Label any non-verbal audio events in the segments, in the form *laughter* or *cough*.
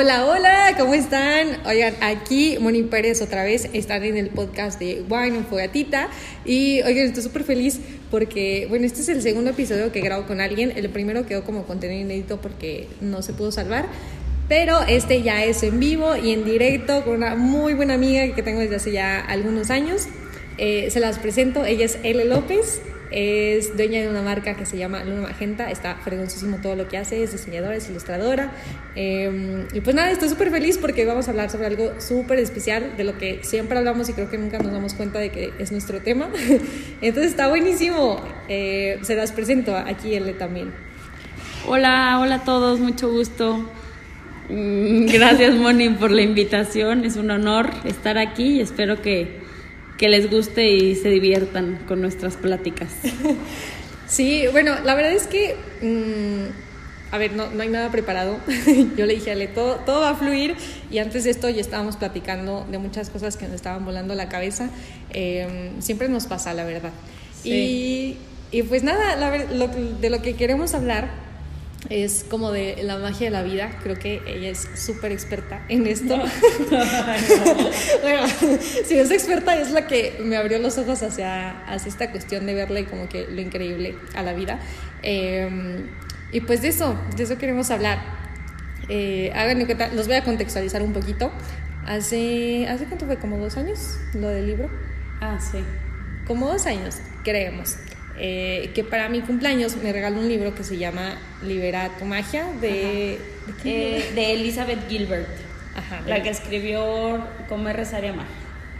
Hola, hola, ¿cómo están? Oigan, aquí Moni Pérez otra vez, están en el podcast de Wine Fogatita y oigan, estoy súper feliz porque, bueno, este es el segundo episodio que grabo con alguien, el primero quedó como contenido inédito porque no se pudo salvar, pero este ya es en vivo y en directo con una muy buena amiga que tengo desde hace ya algunos años. Eh, se las presento, ella es L. López, es dueña de una marca que se llama Luna Magenta, está fregoncísimo todo lo que hace, es diseñadora, es ilustradora. Eh, y pues nada, estoy súper feliz porque vamos a hablar sobre algo súper especial, de lo que siempre hablamos y creo que nunca nos damos cuenta de que es nuestro tema. *laughs* Entonces está buenísimo. Eh, se las presento aquí L también. Hola, hola a todos, mucho gusto. Mm, *laughs* gracias Moni por la invitación, es un honor estar aquí y espero que que les guste y se diviertan con nuestras pláticas. *laughs* Sí, bueno, la verdad es que, mm, a ver, no, no, hay nada preparado. *laughs* Yo le dije a Ale, todo, todo va a fluir y antes de esto ya estábamos platicando de muchas cosas que nos estaban volando la cabeza. Em, siempre nos pasa, la verdad. Y, y, pues nada, la, lo, de lo que queremos hablar es como de la magia de la vida. Creo que ella es súper experta en esto. *laughs* bueno, si es experta es la que me abrió los ojos hacia, hacia esta cuestión de verle como que lo increíble a la vida. Eh, y pues de eso, de eso queremos hablar. Eh, háganme cuenta, los voy a contextualizar un poquito. Hace, ¿Hace cuánto fue? ¿Como dos años lo del libro? Ah, sí. Como dos años, creemos. Eh, que para mi cumpleaños me regaló un libro que se llama Libera tu magia de, ¿de, eh, de Elizabeth Gilbert, Ajá, la que escribió Comer, Rezar y Amar.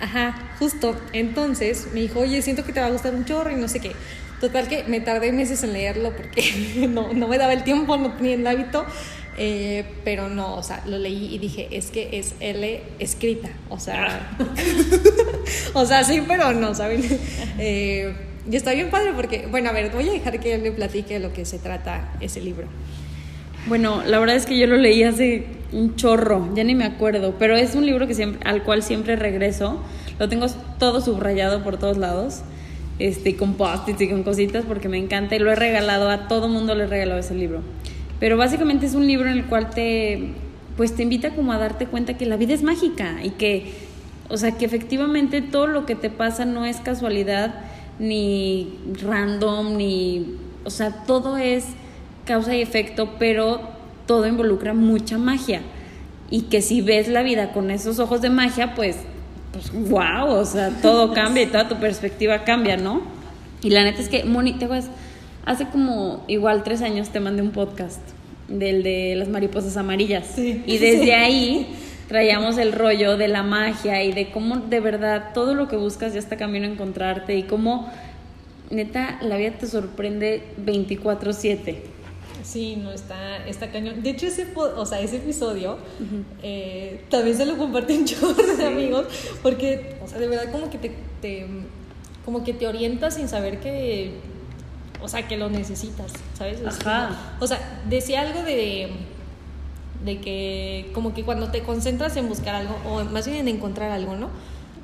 Ajá, justo. Entonces me dijo, oye, siento que te va a gustar un chorro y no sé qué. Total que me tardé meses en leerlo porque *laughs* no, no me daba el tiempo, no tenía el hábito. Eh, pero no, o sea, lo leí y dije, es que es L escrita, o sea, *laughs* o sea, sí, pero no, ¿saben? *laughs* Eh, y está bien padre porque, bueno, a ver, voy a dejar que él me platique de lo que se trata ese libro. Bueno, la verdad es que yo lo leí hace un chorro, ya ni me acuerdo, pero es un libro que siempre, al cual siempre regreso. Lo tengo todo subrayado por todos lados, este, con post-its y con cositas porque me encanta y lo he regalado a todo mundo le he regalado ese libro. Pero básicamente es un libro en el cual te, pues te invita como a darte cuenta que la vida es mágica y que, o sea, que efectivamente todo lo que te pasa no es casualidad ni random, ni, o sea, todo es causa y efecto, pero todo involucra mucha magia. Y que si ves la vida con esos ojos de magia, pues, pues wow, o sea, todo *laughs* cambia y toda tu perspectiva cambia, ¿no? Y la neta es que, Moni, te vas, hace como igual tres años te mandé un podcast del de las mariposas amarillas. Sí. Y desde *laughs* ahí traíamos el rollo de la magia y de cómo de verdad todo lo que buscas ya está camino a encontrarte y cómo neta la vida te sorprende 24/7. Sí, no está, está cañón. De hecho, ese, o sea, ese episodio uh -huh. eh, también se lo comparten *laughs* yo de amigos, porque, o sea, de verdad como que te, te, como que te orientas sin saber que, o sea, que lo necesitas, ¿sabes? Ajá. O sea, decía algo de de que como que cuando te concentras en buscar algo o más bien en encontrar algo, ¿no?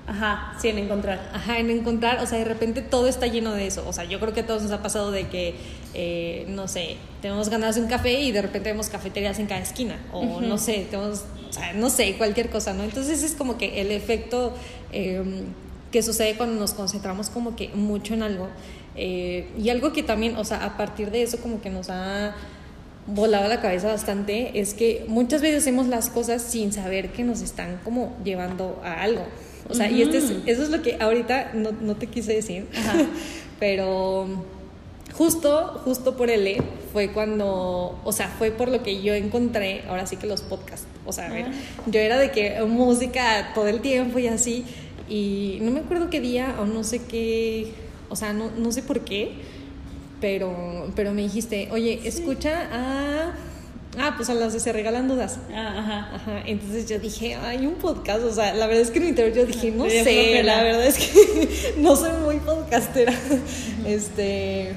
Ajá, sí, en encontrar. Ajá, en encontrar, o sea, de repente todo está lleno de eso. O sea, yo creo que a todos nos ha pasado de que, eh, no sé, tenemos ganas de un café y de repente vemos cafeterías en cada esquina. O uh -huh. no sé, tenemos, o sea, no sé, cualquier cosa, ¿no? Entonces es como que el efecto eh, que sucede cuando nos concentramos como que mucho en algo. Eh, y algo que también, o sea, a partir de eso como que nos ha volado la cabeza bastante es que muchas veces hacemos las cosas sin saber que nos están como llevando a algo. O sea, uh -huh. y este es, eso es lo que ahorita no, no te quise decir, *laughs* pero justo, justo por él fue cuando, o sea, fue por lo que yo encontré, ahora sí que los podcasts, o sea, a ver, uh -huh. yo era de que música todo el tiempo y así, y no me acuerdo qué día o no sé qué, o sea, no, no sé por qué, pero, pero me dijiste, oye, sí. escucha a... Ah, pues a las de Se Regalan Dudas. Ah, ajá. Ajá. Entonces yo dije, hay un podcast. O sea, la verdad es que en mi interior yo dije, no sé, la verdad es que *laughs* no soy muy podcastera. Uh -huh. Este.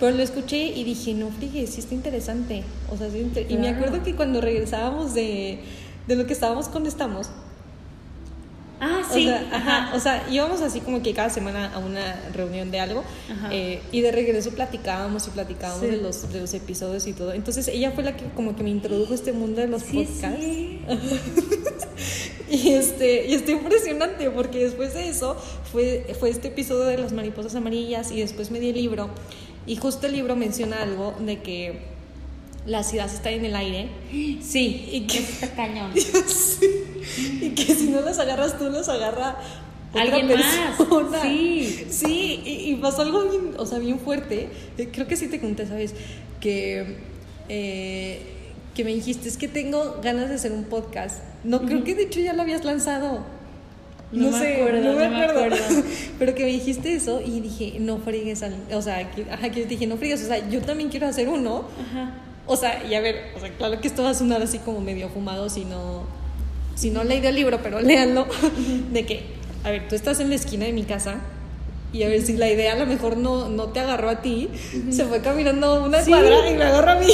Pero lo escuché y dije, no, fíjate, sí está interesante. O sea, sí inter... claro. Y me acuerdo que cuando regresábamos de, de lo que estábamos con Estamos. Ah, O sí. sea, ajá, ajá. o sea, íbamos así como que cada semana a una reunión de algo eh, y de regreso platicábamos y platicábamos Sí. de, los, de los episodios y todo. Entonces ella fue la que como que me introdujo a este mundo de los Sí, podcasts. sí. *laughs* Y este, y está impresionante porque después de eso fue, fue este episodio de las mariposas amarillas y después me di el libro y justo el libro menciona algo de que las ideas están en el aire *gasps* Sí, y que, está cañón. *laughs* Sí, *laughs* y que si no las agarras tú, las agarra otra Alguien más, sí. Sí, y, y pasó algo bien, o sea, bien fuerte. Eh, Creo que sí te conté, ¿sabes? Que, eh, que me dijiste, es que tengo ganas de hacer un podcast. No, creo que de hecho ya lo habías lanzado. No me acuerdo, no me no me acuerdo. *laughs* Pero que me dijiste eso y dije, no friegues, al- o sea, que, ajá, que dije, no friegues, o sea, yo también quiero hacer uno. Ajá. O sea, y a ver, o sea, claro que esto va a sonar así como medio fumado si no, si no he leído el libro, pero *laughs* léanlo, de que, a ver, tú estás en la esquina de mi casa y a ver si la idea a lo mejor no, no te agarró a ti, se fue caminando una Sí. cuadra y me agarró a mí.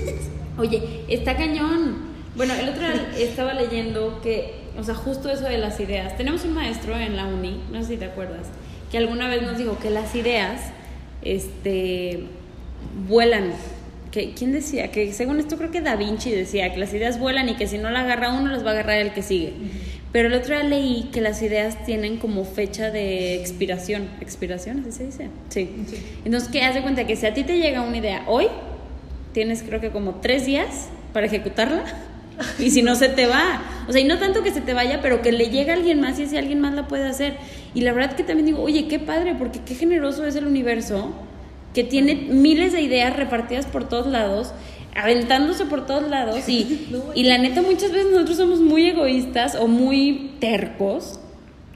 *laughs* Oye, está cañón. Bueno, el otro día estaba leyendo que, o sea, justo eso de las ideas. Tenemos un maestro en la uni, no sé si te acuerdas, que alguna vez nos dijo que las ideas, este, vuelan. Que, ¿Quién decía? Que según esto creo que Da Vinci decía que las ideas vuelan y que si no la agarra uno, las va a agarrar el que sigue. Pero el otro día leí que las ideas tienen como fecha de expiración. ¿Expiración? ¿Así se dice? Sí. Entonces, ¿qué? Haz de cuenta que si a ti te llega una idea hoy, tienes creo que como tres días para ejecutarla. *laughs* Y si no se te va. O sea, y no tanto que se te vaya, pero que le llegue a alguien más y ese alguien más la puede hacer. Y la verdad que también digo, oye, qué padre, porque qué generoso es el universo que tiene miles de ideas repartidas por todos lados, aventándose por todos lados. Y, *laughs* No, y la neta, muchas veces nosotros somos muy egoístas o muy tercos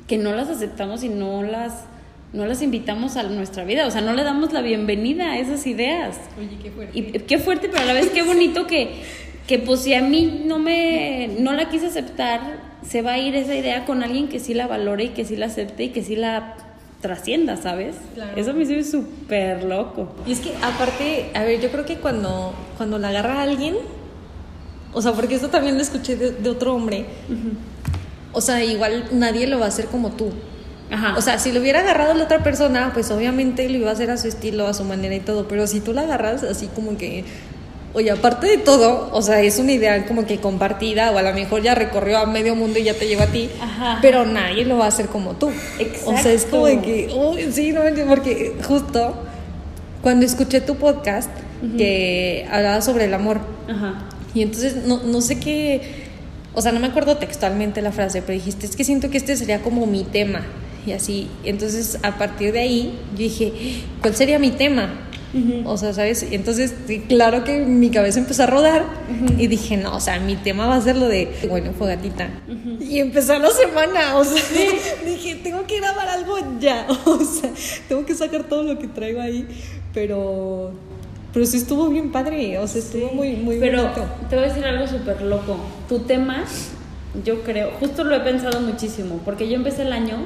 que no las aceptamos y no las, no las invitamos a nuestra vida. O sea, no le damos la bienvenida a esas ideas. Oye, qué fuerte. Y qué fuerte, pero a la vez qué bonito que, que pues si a mí no me no la quise aceptar, se va a ir esa idea con alguien que sí la valore y que sí la acepte y que sí la trascienda, ¿sabes? Claro. Eso me hizo súper loco. Y es que aparte, a ver, yo creo que cuando, cuando la agarra alguien, o sea, porque esto también lo escuché de, de otro hombre, o sea, igual nadie lo va a hacer como tú. Ajá. O sea, si lo hubiera agarrado la otra persona, pues obviamente lo iba a hacer a su estilo, a su manera y todo, pero si tú la agarras así como que, oye, aparte de todo, o sea, es una idea como que compartida o a lo mejor ya recorrió a medio mundo y ya te llegó a ti, Ajá. pero nadie lo va a hacer como tú. O sea, es como de que, uy, sí, no, porque justo cuando escuché tu podcast que hablaba sobre el amor, Ajá. y entonces no, no sé qué, o sea, no me acuerdo textualmente la frase, pero dijiste, es que siento que este sería como mi tema. Y así, entonces a partir de ahí yo dije, ¿cuál sería mi tema? O sea, ¿sabes? Y entonces, sí, claro que mi cabeza empezó a rodar y dije, no, o sea, mi tema va a ser lo de, bueno, fogatita. Y empezó la semana, o sea, *laughs* dije, tengo que grabar algo ya, *laughs* o sea, tengo que sacar todo lo que traigo ahí, pero, pero sí estuvo bien padre, o sea, estuvo muy, muy Pero bonito. te voy a decir algo súper loco. Tu tema, yo creo, justo lo he pensado muchísimo, porque yo empecé el año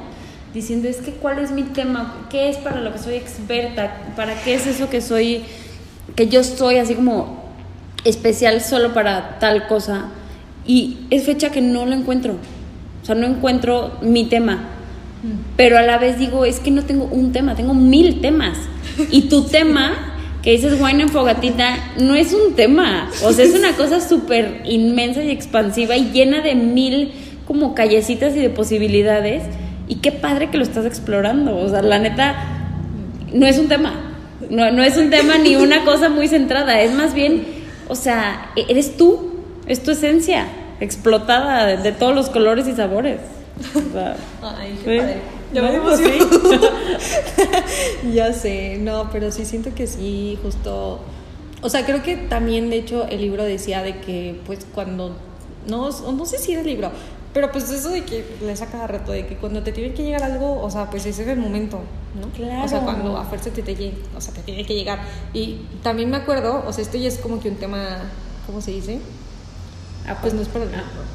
diciendo, es que cuál es mi tema, qué es para lo que soy experta, para qué es eso que soy, que yo soy así como especial solo para tal cosa. Y es fecha que no lo encuentro. O sea, no encuentro mi tema. Pero a la vez digo, es que no tengo un tema, tengo mil temas. Y tu *laughs* tema, que dices wine en fogatita, no es un tema. O sea, es una cosa súper inmensa y expansiva y llena de mil como callecitas y de posibilidades. Y qué padre que lo estás explorando. O sea, la neta, no es un tema. No, no es un tema ni una cosa muy centrada. Es más bien, o sea, e- eres tú. Es tu esencia explotada de, de todos los colores y sabores. O sea, Ay, Sí. qué padre. Ya me No, pues emociono. *laughs* ya sé, no, pero sí siento que sí, justo. O sea, creo que también, de hecho, el libro decía de que, pues, cuando. No, no sé si era el libro, pero pues eso de que le saca cada rato, de que cuando te tiene que llegar algo, o sea, pues ese es el momento, ¿no? Claro. O sea, cuando a fuerza te, te, llega- o sea, te tiene que llegar. Y también me acuerdo, o sea, esto ya es como que un tema, ¿cómo se dice? ah, Pues no es para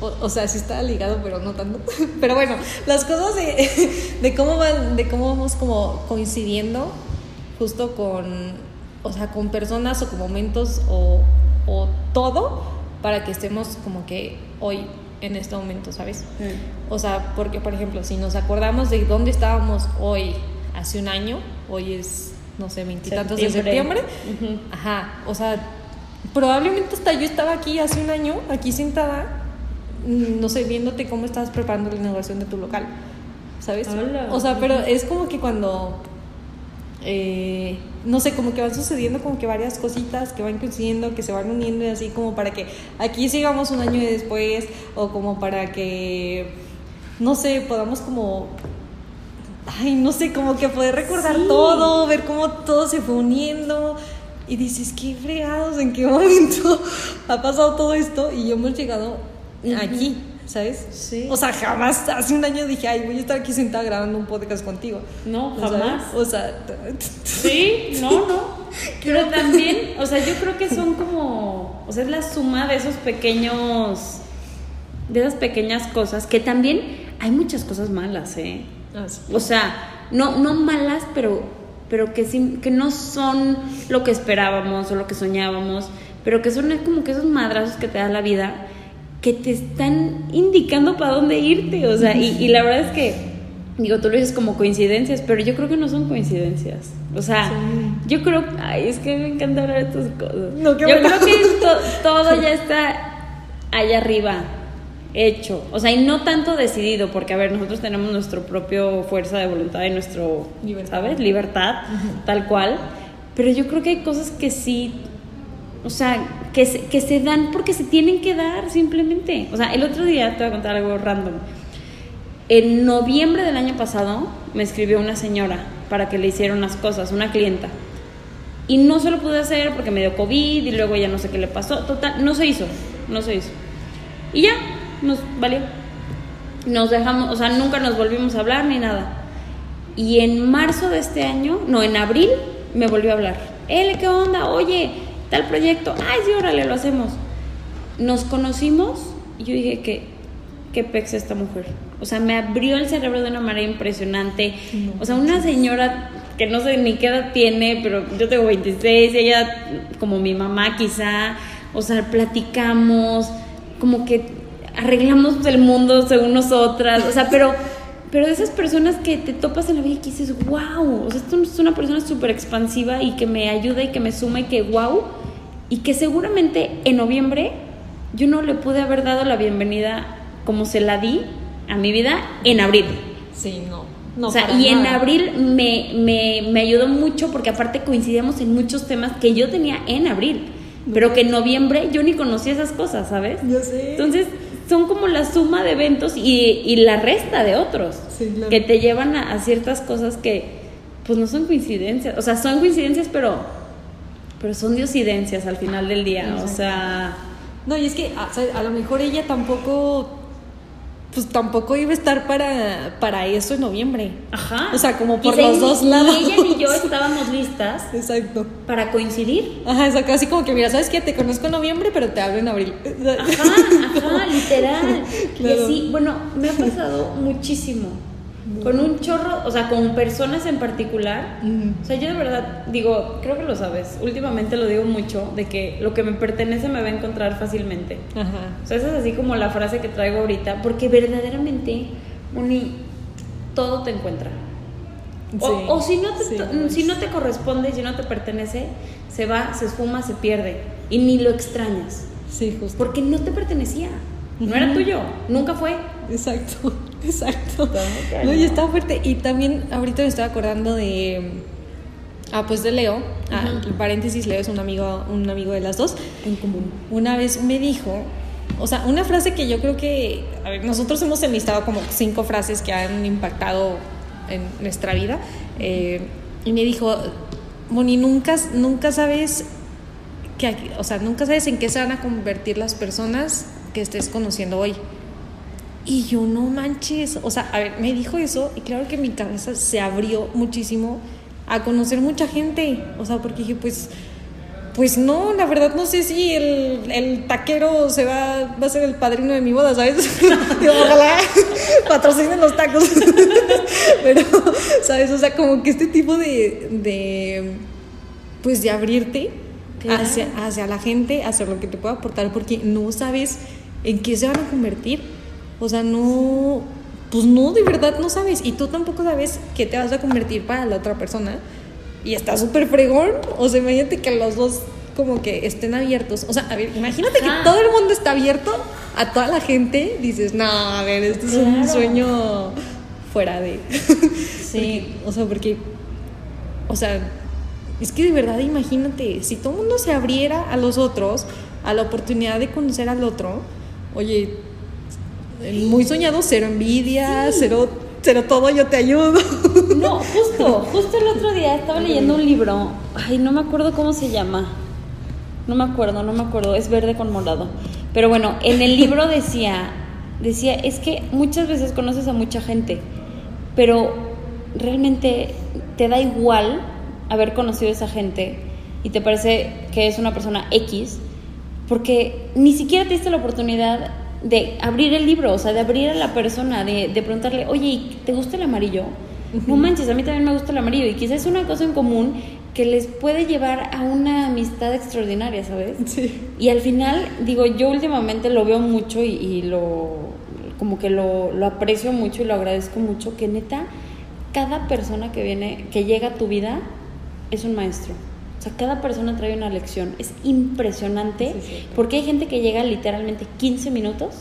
o, o sea, sí está ligado, pero no tanto. *laughs* Pero bueno, las cosas de, *laughs* de cómo van, de cómo vamos como coincidiendo justo con, o sea, con personas o con momentos o, o todo para que estemos como que hoy en este momento, ¿sabes? O sea, porque por ejemplo, si nos acordamos de dónde estábamos hoy, hace un año, hoy es, no sé, veintitantos de septiembre, ajá, o sea, probablemente hasta yo estaba aquí hace un año, aquí sentada, mm, no sé, viéndote cómo estabas preparando la inauguración de tu local, ¿sabes? O sea, pero es como que cuando eh, no sé, como que van sucediendo como que varias cositas que van coincidiendo, que se van uniendo y así como para que aquí sigamos un año y después o como para que, no sé, podamos como, ay, no sé, como que poder recordar todo, ver cómo todo se fue uniendo y dices, qué fregados, en qué momento *laughs* ha pasado todo esto y hemos llegado aquí. ¿Sabes? Sí. O sea, jamás hace un año dije, ay, voy a estar aquí sentada grabando un podcast contigo. No, jamás. O sea, sí, no, no. *laughs* Pero también, o sea, yo creo que son como, o sea, es la suma de esos pequeños, de esas pequeñas cosas, que también hay muchas cosas malas, ¿eh? Ah, o sea, no, no malas, pero, pero que, sí, que no son lo que esperábamos o lo que soñábamos, pero que son como que esos madrazos que te da la vida que te están indicando para dónde irte, o sea, y, la verdad es que, digo, tú lo dices como coincidencias, pero yo creo que no son coincidencias. O sea, yo creo, ay, es que me encanta hablar de estas cosas. yo creo que *laughs* todo ya está allá arriba, hecho. O sea, y no tanto decidido, porque a ver, nosotros tenemos nuestra propia fuerza de voluntad y nuestro, ¿sabes? Libertad, tal cual. Pero yo creo que hay cosas que sí o sea, que se, que se dan porque se tienen que dar simplemente. O sea, el otro día te voy a contar algo random. En noviembre del año pasado me escribió una señora para que le hiciera unas cosas, una clienta. Y no se lo pude hacer porque me dio COVID y luego ya no sé qué le pasó. Total, no se hizo, no se hizo. Y ya, nos valió. Nos dejamos, o sea, nunca nos volvimos a hablar ni nada. Y en marzo de este año, no, en abril, me volvió a hablar. Él, ¿qué onda? Oye, tal proyecto, ay, sí, órale, lo hacemos. Nos conocimos y yo dije que, qué pex esta mujer. O sea, me abrió el cerebro de una manera impresionante. o sea, una señora que no sé ni qué edad tiene, pero yo tengo 26, ella como mi mamá quizá, o sea, platicamos, como que arreglamos el mundo según nosotras, o sea, pero pero de esas personas que te topas en la vida y que dices, wow, o sea, esto es una persona súper expansiva y que me ayuda y que me suma y que wow, y que seguramente en noviembre yo no le pude haber dado la bienvenida como se la di a mi vida en abril. Sí, no. no o sea, y en abril me, me, me, ayudó mucho porque aparte coincidíamos en muchos temas que yo tenía en abril, pero que en noviembre yo ni conocía esas cosas, ¿sabes? Yo sé. Entonces, son como la suma de eventos y, y la resta de otros que te llevan a, ciertas cosas que pues no son coincidencias, o sea, son coincidencias pero pero son diosidencias al final del día, o sea, no, y es que a lo mejor ella tampoco pues tampoco iba a estar para, para eso en noviembre. Ajá. O sea, como por los dos lados. Ni ella ni yo *laughs* estábamos listas. Exacto. Para coincidir. Ajá, exacto. Así como que, mira, ¿sabes qué? Te conozco en noviembre, pero te hablo en abril. *laughs* Ajá, ajá, literal. Y así, bueno, me ha pasado muchísimo con un chorro, o sea, con personas en particular. O sea, yo de verdad digo, creo que lo sabes, últimamente lo digo mucho, de que lo que me pertenece me va a encontrar fácilmente. Ajá. O sea, esa es así como la frase que traigo ahorita, porque verdaderamente, Uni, todo te encuentra. O, si, no te, si no te corresponde, si no te pertenece, se va, se esfuma, se pierde. Y ni lo extrañas. Sí, justo. Porque no te pertenecía. No era tuyo, nunca fue. Exacto. *laughs* Exacto. No, y estaba fuerte. Y también ahorita me estaba acordando de. Ah, pues de Leo. Ah, paréntesis, Leo es un amigo, un amigo de las dos. En común. Una vez me dijo. O sea, una frase que yo creo que. A ver, nosotros hemos enlistado como cinco frases que han impactado en nuestra vida. Eh, y me dijo. Moni, nunca, nunca sabes. Que, o sea, nunca sabes en qué se van a convertir las personas que estés conociendo hoy. Y yo no manches, o sea, a ver, me dijo eso y claro que mi cabeza se abrió muchísimo a conocer mucha gente, o sea, porque dije, pues, pues no, la verdad no sé si el, el taquero se va, va a ser el padrino de mi boda, ¿sabes? *laughs* ojalá *laughs* patrocinen los tacos. *laughs* Pero, ¿sabes? O sea, como que este tipo de, de pues, de abrirte hacia, hacia la gente, hacia lo que te pueda aportar, porque no sabes ¿en qué se van a convertir? O sea, no, pues no, de verdad no sabes. Y tú tampoco sabes qué te vas a convertir para la otra persona. Y está súper fregón. O sea, imagínate que los dos como que estén abiertos. O sea, a ver, imagínate que todo el mundo está abierto a toda la gente. Dices, no, a ver, esto es un sueño fuera de... Sí. *laughs* o sea, porque... O sea, es que de verdad imagínate, si todo el mundo se abriera a los otros, a la oportunidad de conocer al otro, oye, muy soñado, cero envidia, cero, cero todo, yo te ayudo. No, justo, justo el otro día estaba leyendo un libro, ay, no me acuerdo cómo se llama, no me acuerdo, no me acuerdo, es verde con morado. Pero bueno, en el libro decía, decía, es que muchas veces conoces a mucha gente, pero realmente te da igual haber conocido a esa gente y te parece que es una persona X, porque ni siquiera te diste la oportunidad de abrir el libro, o sea, de abrir a la persona, de, de preguntarle, oye, ¿te gusta el amarillo? No manches, a mí también me gusta el amarillo y quizás es una cosa en común que les puede llevar a una amistad extraordinaria, ¿sabes? Sí. Y al final, digo, yo últimamente lo veo mucho y, y lo, como que lo, lo aprecio mucho y lo agradezco mucho, que neta, cada persona que viene, que llega a tu vida, es un maestro. O sea, cada persona trae una lección. Es impresionante Sí, sí. porque hay gente que llega literalmente 15 minutos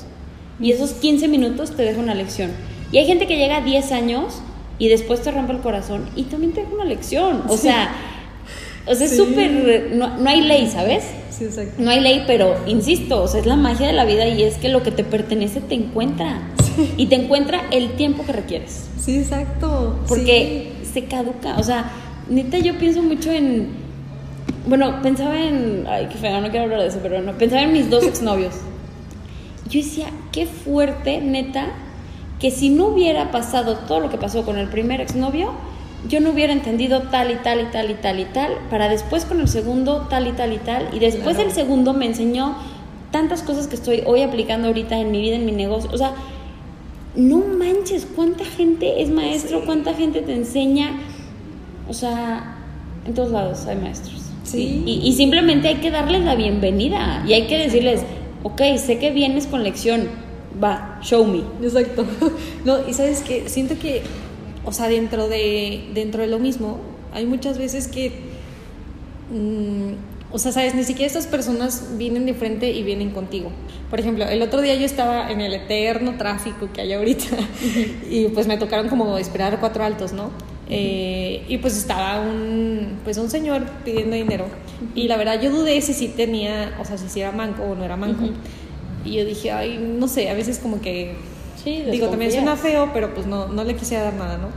y esos 15 minutos te deja una lección. Y hay gente que llega 10 años y después te rompe el corazón y también te deja una lección. O sea, o sea es súper... No, no hay ley, ¿sabes? Sí, exacto. No hay ley, pero insisto, o sea, es la magia de la vida y es que lo que te pertenece te encuentra. Y te encuentra el tiempo que requieres. Sí, exacto. Porque se caduca. O sea, neta, yo pienso mucho en. Bueno, pensaba en. Ay, qué feo, no quiero hablar de eso, pero no. Pensaba en mis dos *laughs* exnovios. Yo decía, qué fuerte, neta, que si no hubiera pasado todo lo que pasó con el primer exnovio, yo no hubiera entendido tal y tal y tal y tal y tal, para después con el segundo tal y tal y tal, y después Claro. el segundo me enseñó tantas cosas que estoy hoy aplicando ahorita en mi vida, en mi negocio. O sea, no manches, cuánta gente es maestro, Sí. cuánta gente te enseña. O sea, en todos lados hay maestros. Sí. Y, y simplemente hay que darles la bienvenida y hay que decirles, ok, sé que vienes con lección, va, show me. Exacto. *laughs* No, y sabes que siento que, o sea, dentro de, dentro de lo mismo, hay muchas veces que, mm, o sea, sabes, ni siquiera estas personas vienen de frente y vienen contigo. Por ejemplo, el otro día yo estaba en el eterno tráfico que hay ahorita *laughs* y pues me tocaron como esperar cuatro altos, ¿no? Eh, y pues estaba un, pues un señor pidiendo dinero y la verdad yo dudé si sí tenía, o sea, si sí era manco o no era manco. Y yo dije, ay, no sé, a veces como que Sí, Digo, también suena feo, pero pues no, no le quisiera dar nada, ¿no?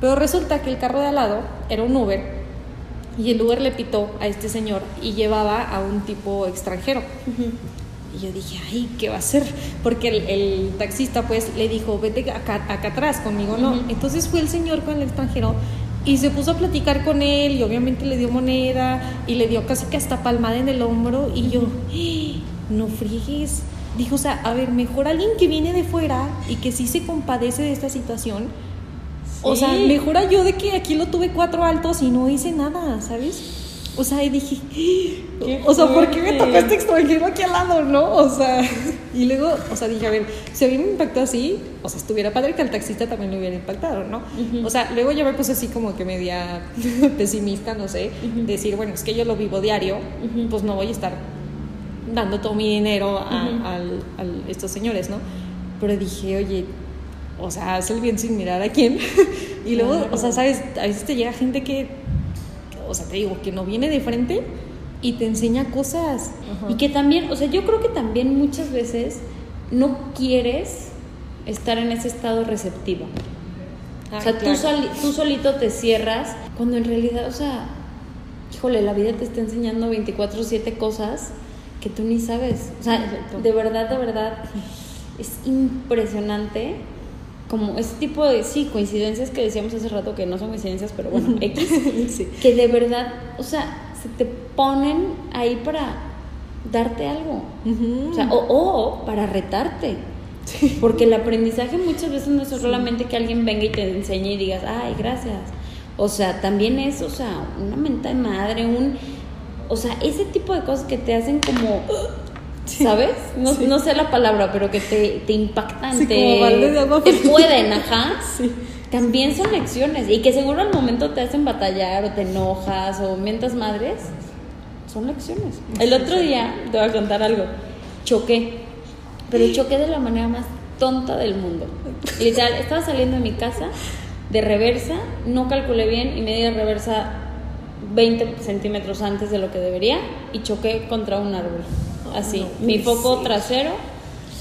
Pero resulta que el carro de al lado era un Uber y el Uber le pitó a este señor y llevaba a un tipo extranjero. Ujú. Y yo dije, ay, ¿qué va a hacer? Porque el, el taxista pues le dijo, vete acá, acá atrás, conmigo no. Entonces fue el señor con el extranjero y se puso a platicar con él y obviamente le dio moneda y le dio casi que hasta palmada en el hombro y yo, "¡Ah! no friegues. Dijo, o sea, a ver, mejor alguien que viene de fuera y que sí se compadece de esta situación. O sea, mejor a yo de que aquí lo tuve cuatro altos y no hice nada, ¿sabes? O sea, y dije. Qué o sea, ¿por qué me tocó este extranjero aquí al lado, no? O sea, *laughs* y luego, o sea, dije, a ver, si a mí me impactó así, o sea, estuviera padre que al taxista también le hubiera impactado, ¿no? Ujú. O sea, luego yo me puse así como que media *laughs* pesimista, no sé, Ujú. decir, bueno, es que yo lo vivo diario, Ujú. pues no voy a estar dando todo mi dinero a, al- al- estos señores, ¿no? Pero dije, oye, o sea, haz el bien sin mirar a quién. *laughs* y luego, Claro. o sea, sabes, a veces te llega gente que, o sea, te digo, que no viene de frente y te enseña cosas. Y que también, o sea, yo creo que también muchas veces no quieres estar en ese estado receptivo. Ay, o sea, claro. tú, soli- tú solito te cierras cuando en realidad, o sea, híjole, la vida te está enseñando 24/7 cosas que tú ni sabes. O sea, Exacto. de verdad, de verdad, es impresionante como ese tipo de, sí, coincidencias que decíamos hace rato que no son coincidencias, pero bueno, *laughs* X, Sí. que de verdad, o sea, se te ponen ahí para darte algo. O sea, o, o para retarte. Porque el aprendizaje muchas veces no es solamente que alguien venga y te enseñe y digas, ay, gracias. O sea, también es, o sea, una menta de madre, un... O sea, ese tipo de cosas que te hacen como... ¿Sabes? No, no sé la palabra, pero que te, te impactan, Sí, te, como balde de agua te pueden, ajá. *laughs* Sí. También son lecciones y que seguro al momento te hacen batallar o te enojas o mientas madres. Son lecciones. El otro día, te voy a contar algo, choqué, pero choqué de la manera más tonta del mundo. Literal, estaba saliendo de mi casa de reversa, no calculé bien y me di de reversa 20 centímetros antes de lo que debería y choqué contra un árbol. Así, no mi foco ser. trasero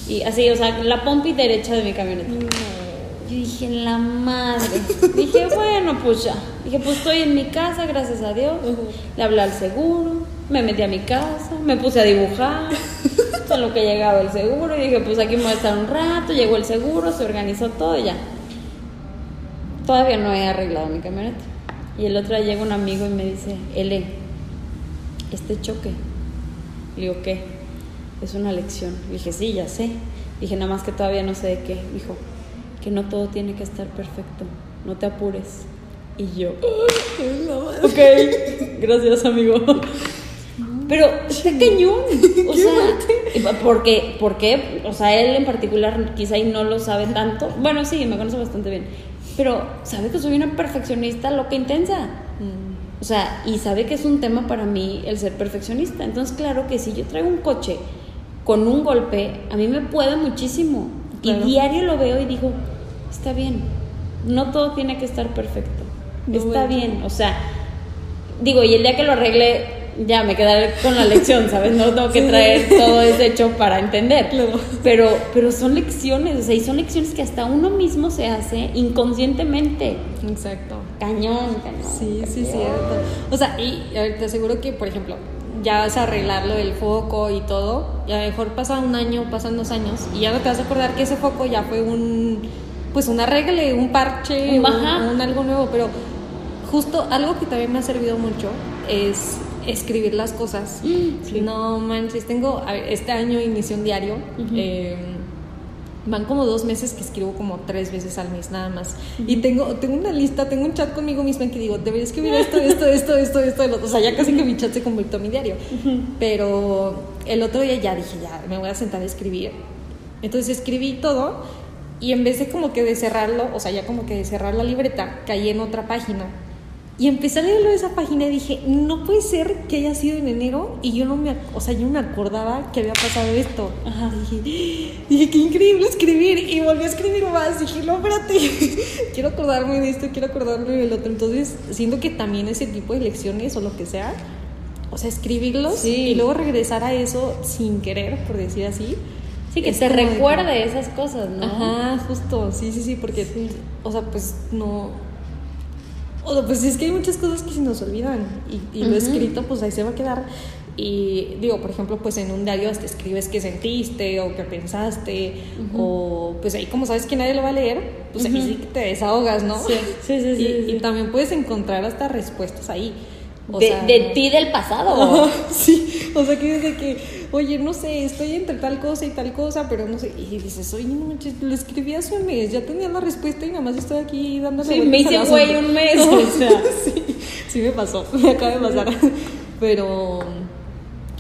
y así, o sea, la pompi derecha de mi camioneta. Yo dije, en la madre. Dije, bueno, pues ya. Dije, pues estoy en mi casa, gracias a Dios. Le hablé al seguro, me metí a mi casa, me puse a dibujar. *laughs* Con lo que llegaba el seguro. Y dije, pues aquí me voy a estar un rato. Llegó el seguro, se organizó todo y ya. Todavía no he arreglado mi camioneta. Y el otro día llega un amigo y me dice, Ele, este choque. Le digo, ¿qué? Es una lección. Le dije, sí, ya sé. Dije, nada más que todavía no sé de qué. Dijo, que no todo tiene que estar perfecto. No te apures. Y yo, ok, gracias, amigo. *laughs* Pero está cañón. *laughs* O sea, porque, porque, o sea, él en particular quizá y no lo sabe tanto. Bueno, sí, me conoce bastante bien. Pero sabe que soy una perfeccionista loca intensa. O sea, y sabe que es un tema para mí el ser perfeccionista. Entonces, claro que si yo traigo un coche con un golpe, a mí me puede muchísimo. Claro. Y diario lo veo y digo, está bien. No todo tiene que estar perfecto. No está bien. O sea, digo, y el día que lo arregle, ya me quedaré con la lección, ¿sabes? No tengo que Sí. traer todo ese hecho para entender. Claro. Pero, pero son lecciones, o sea, y son lecciones que hasta uno mismo se hace inconscientemente. Exacto. Cañón, cañón. Sí, sí, cierto. O sea, y te aseguro que, por ejemplo, ya vas a arreglar lo del foco y todo, y a lo mejor pasa un año, pasan dos años, y ya no te vas a acordar que ese foco ya fue un, pues un arregle, un parche, Un un, ajá. un algo nuevo, pero justo algo que también me ha servido mucho es escribir las cosas. Mm, sí. No manches, tengo, a ver, este año inicié un diario, eh, Van como dos meses que escribo como tres veces al mes nada más. Y tengo, tengo una lista, tengo un chat conmigo misma en que digo, debería escribir esto, esto, esto, esto, esto, el otro. O sea, ya casi que mi chat se convirtió en mi diario. Pero el otro día ya dije, ya, me voy a sentar a escribir. Entonces escribí todo y en vez de como que de cerrarlo, o sea, ya como que de cerrar la libreta, caí en otra página. Y empecé a leerlo de esa página y dije, no puede ser que haya sido en enero y yo no me, o sea, yo no me acordaba que había pasado esto. Ajá. Dije, dije, qué increíble escribir y volví a escribir más. Dije, no, espérate, *laughs* quiero acordarme de esto, quiero acordarme del otro. Entonces, siento que también ese tipo de lecciones o lo que sea, o sea, escribirlos Sí. y luego regresar a eso sin querer, por decir así. Sí, que te de que- recuerde esas cosas, ¿no? Ajá, justo, sí, sí, sí, porque, o sea, pues no. O pues es que hay muchas cosas que se nos olvidan y, y lo escrito, pues ahí se va a quedar. Y digo, por ejemplo, pues en un diario hasta escribes qué sentiste o qué pensaste, o pues ahí, como sabes que nadie lo va a leer, pues ahí Ujú. sí que te desahogas, ¿no? Sí, sí, sí, sí, Y, sí. y también puedes encontrar hasta respuestas ahí. O de, sea, de ti del pasado. *laughs* Sí, o sea que desde que, oye, no sé, estoy entre tal cosa y tal cosa, pero no sé, y dices, oye, no lo escribí hace un mes, ya tenía la respuesta y nada más estoy aquí dándole Sí, me hice güey un mes, *laughs* o sea. sí, sí me pasó, *laughs* me acaba de pasar, pero,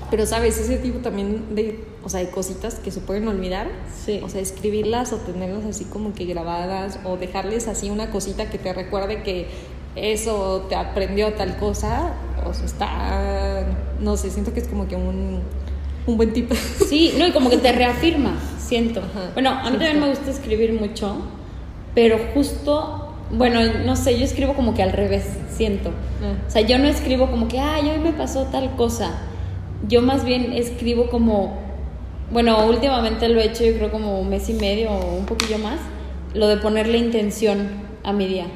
pero sabes, ese tipo también de, o sea, de cositas que se pueden olvidar, Sí. o sea, escribirlas o tenerlas así como que grabadas o dejarles así una cosita que te recuerde que eso te aprendió tal cosa, o sea, está, no sé, siento que es como que un, un buen tip. *laughs* Sí, no, y como que te reafirma, siento. Ajá, bueno, a mí también me gusta escribir mucho, pero justo, bueno, no sé, yo escribo como que al revés, siento. Ah. O sea, yo no escribo como que, ay, hoy me pasó tal cosa. Yo más bien escribo como, bueno, últimamente lo he hecho yo creo como un mes y medio o un poquillo más, lo de ponerle intención a mi día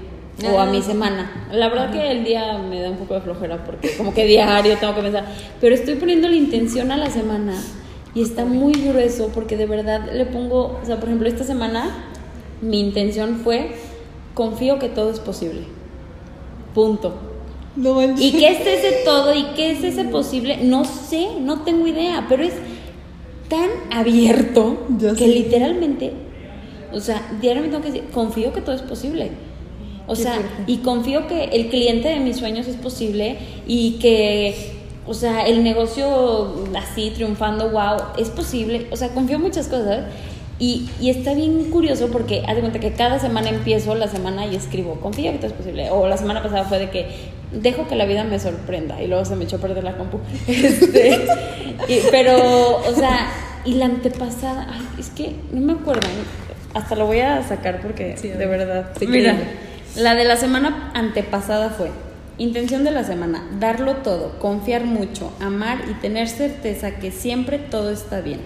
o a Ah. mi semana. La verdad que el día me da un poco de flojera porque como que *laughs* diario tengo que pensar, pero estoy poniendo la intención a la semana y está muy grueso porque de verdad le pongo, o sea, por ejemplo, esta semana mi intención fue confío que todo es posible. Punto. No. ¿Y qué es ese todo y qué es ese posible? No sé, no tengo idea, pero es tan abierto que sé. literalmente, o sea, diariamente tengo que decir, confío que todo es posible. O sea, y confío que el cliente de mis sueños es posible y que o sea, el negocio así triunfando, wow, es posible. O sea, confío en muchas cosas. Y, y está bien curioso porque haz de cuenta que cada semana empiezo la semana y escribo, confío que todo es posible. O la semana pasada fue de que dejo que la vida me sorprenda y luego se me echó a perder la compu. *laughs* Este, y- pero, o sea, y la antepasada, ay, es que no me acuerdo, hasta lo voy a sacar porque Sí, de ver. verdad. Sí, Mira. La de la semana antepasada fue intención de la semana, darlo todo, confiar mucho, amar y tener certeza que siempre todo está bien.